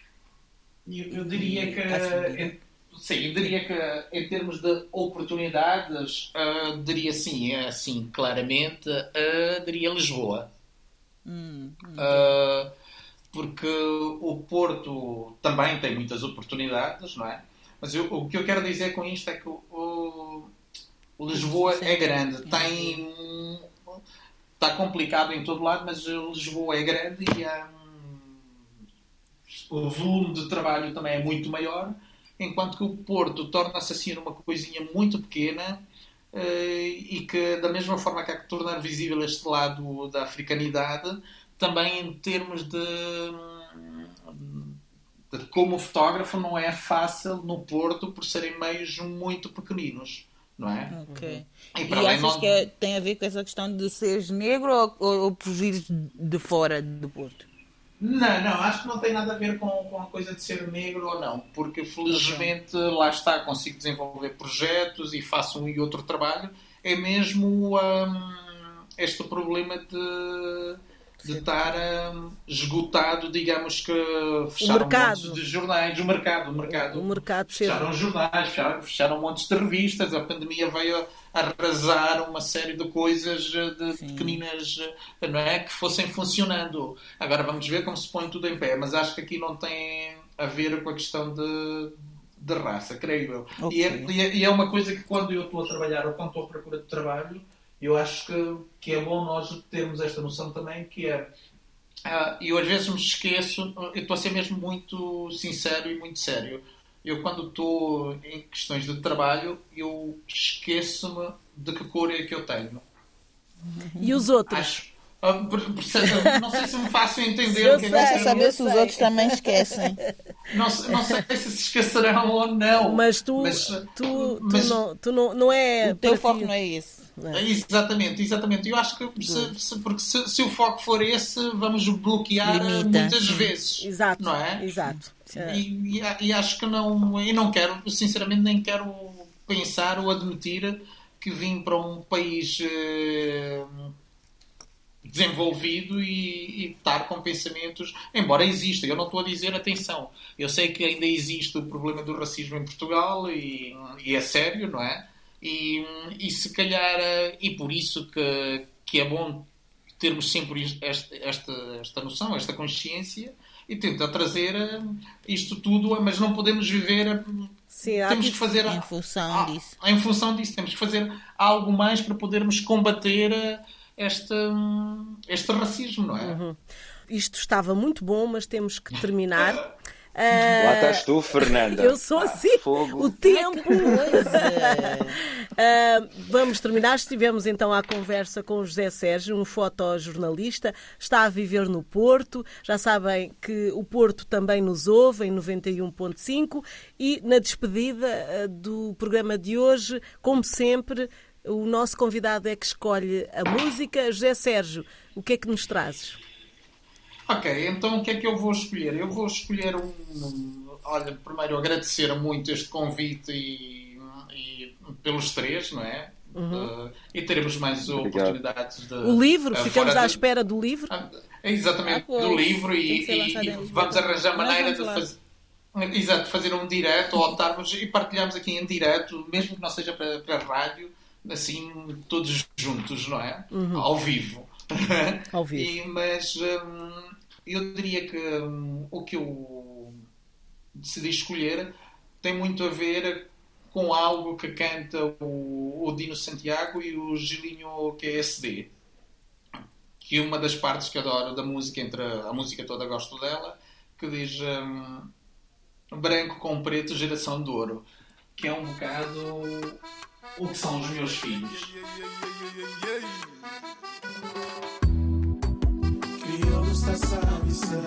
[SPEAKER 4] eu, eu diria que. Sim, eu diria que em termos de oportunidades, uh, diria sim, assim, claramente, uh, diria Lisboa. Hum, uh, porque o Porto também tem muitas oportunidades, não é? Mas eu, o que eu quero dizer com isto é que o, o Lisboa sim, é grande, tem está complicado em todo lado, mas Lisboa é grande e o volume de trabalho também é muito maior, enquanto que o Porto torna-se assim uma coisinha muito pequena eh, e que, da mesma forma que há que tornar visível este lado da africanidade, também em termos de, de como fotógrafo não é fácil no Porto por serem meios muito pequeninos não é?
[SPEAKER 3] Ok. E, e achas não... que é, tem a ver com essa questão de seres negro ou, ou, ou por vir de fora do Porto?
[SPEAKER 4] Não, não, acho que não tem nada a ver com, com a coisa de ser negro ou não, porque felizmente lá está, consigo desenvolver projetos e faço um e outro trabalho. É mesmo um, este problema de, de estar um, esgotado, digamos que fecharam montes de jornais, o mercado, o mercado.
[SPEAKER 2] O mercado
[SPEAKER 4] fecharam jornais, fecharam, fecharam montes de revistas, a pandemia veio arrasar uma série de coisas eh, de Sim. pequeninas eh, não é, que fossem funcionando. Agora vamos ver como se põe tudo em pé, mas acho que aqui não tem a ver com a questão de, de raça, creio eu. Okay. E, é, e, é, uma coisa que quando eu estou a trabalhar ou quando estou à procura de trabalho, eu acho que, que é bom nós termos esta noção também que é Uh, eu às vezes me esqueço, eu estou a ser mesmo muito sincero e muito sério eu quando estou em questões de trabalho, eu esqueço-me de que cor é que eu tenho.
[SPEAKER 2] E os outros?
[SPEAKER 4] Acho, ah, não sei se me faço entender o que é
[SPEAKER 3] que saber se os outros também esquecem.
[SPEAKER 4] Não, não sei se se esquecerão ou não.
[SPEAKER 2] Mas tu, mas, tu, mas, tu, não, tu não, não é.
[SPEAKER 3] O teu foco não é esse.
[SPEAKER 4] É. Exatamente, exatamente. Eu acho que se, se, porque se, se, o foco for esse, vamos bloquear Limita. muitas vezes.
[SPEAKER 2] Exato.
[SPEAKER 4] Não é?
[SPEAKER 2] Exato.
[SPEAKER 4] E, e, e, acho que não. E não quero, sinceramente, nem quero pensar ou admitir que vim para um país eh, desenvolvido e, e, estar com pensamentos, embora exista, eu não estou a dizer atenção, eu sei que ainda existe o problema do racismo em Portugal e, e é sério, não é? E, e se calhar, eh, e por isso que, que é bom termos sempre esta, esta, esta noção, esta consciência e tentar trazer eh, isto tudo, mas não podemos viver. Eh,
[SPEAKER 2] Sim,
[SPEAKER 4] temos que fazer
[SPEAKER 3] em função disso.
[SPEAKER 4] Em função disso, temos que fazer algo mais para podermos combater este, este racismo, não é? Uhum.
[SPEAKER 2] Isto estava muito bom, mas temos que terminar.
[SPEAKER 5] Uh, Lá estás tu, Fernanda.
[SPEAKER 2] Eu sou assim. Ah, o tempo. uh, vamos terminar. Estivemos então à conversa com o José Sérgio, um fotojornalista. Está a viver no Porto. Já sabem que o Porto também nos ouve em 91.5. E na despedida uh, do programa de hoje, como sempre, o nosso convidado é que escolhe a música. José Sérgio, o que é que nos trazes?
[SPEAKER 4] Ok, então o que é que eu vou escolher? Eu vou escolher um. Olha, primeiro agradecer muito este convite e, e pelos três, não é? Uhum. Uh, e teremos mais Obrigado. oportunidades de.
[SPEAKER 2] O livro, uh, ficamos à de... espera do livro. Uh,
[SPEAKER 4] exatamente, ah, do livro e, e, e vamos arranjar maneira de fazer. Exato, fazer um direto ou optarmos e partilharmos aqui em direto, mesmo que não seja para, para a rádio, assim, todos juntos, não é? Uhum. Ao vivo
[SPEAKER 2] Ao vivo.
[SPEAKER 4] E, mas hum, eu diria que hum, o que eu decidi escolher tem muito a ver com algo que canta o, o Dino Santiago e o Gilinho QSD. Que uma das partes que adoro da música, entre a, a música toda gosto dela, que diz hum, branco com preto, geração de ouro. Que é um bocado o que são os meus filhos.
[SPEAKER 6] Crioulos da Savista,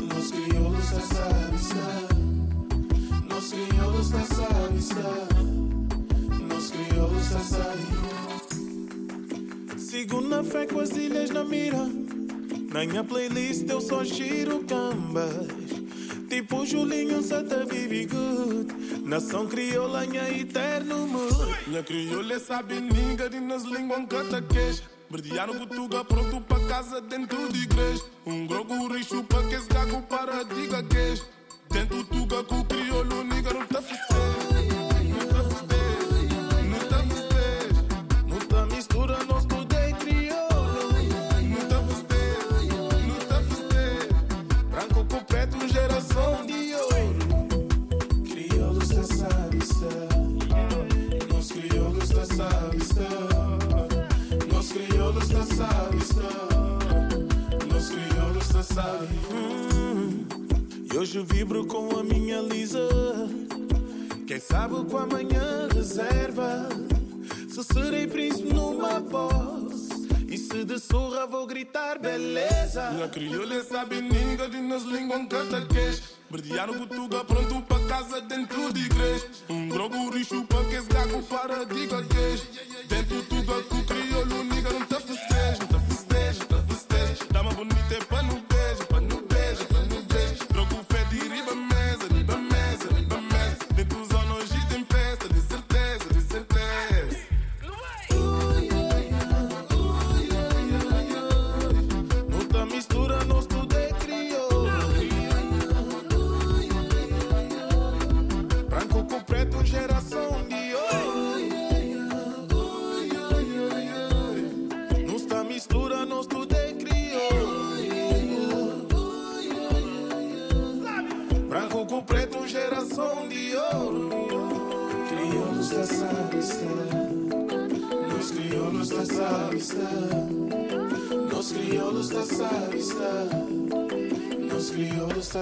[SPEAKER 6] nos crioulos da Savista, nos crioulos da Savista, nos crioulos da Savista. Segunda fé com as ilhas na mira, na minha playlist eu só giro cambas. Tipo Julinho Santa Vivi Good. Nação crioula, minha eterno mood. Minha crioula sabe ninga de nas línguas cata queixa Verdear no pronto pra casa dentro de igreja. Um grogo rixo pra que esse cago para diga queixa Dentro tuga com o crioulo, niga não tá festejo Hum, E hoje vibro com a minha Lisa Quem sabe com amanhã reserva Se serei príncipe numa voz E se de surra vou gritar beleza Na crioula sabe ninga de nas línguas canta queixa Verdear no Gutuga pronto pra casa dentro de igreja Um grogo rixo pra que esse gago para diga queixa Dentro tuga com o crioulo niga não tá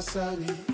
[SPEAKER 6] crioulos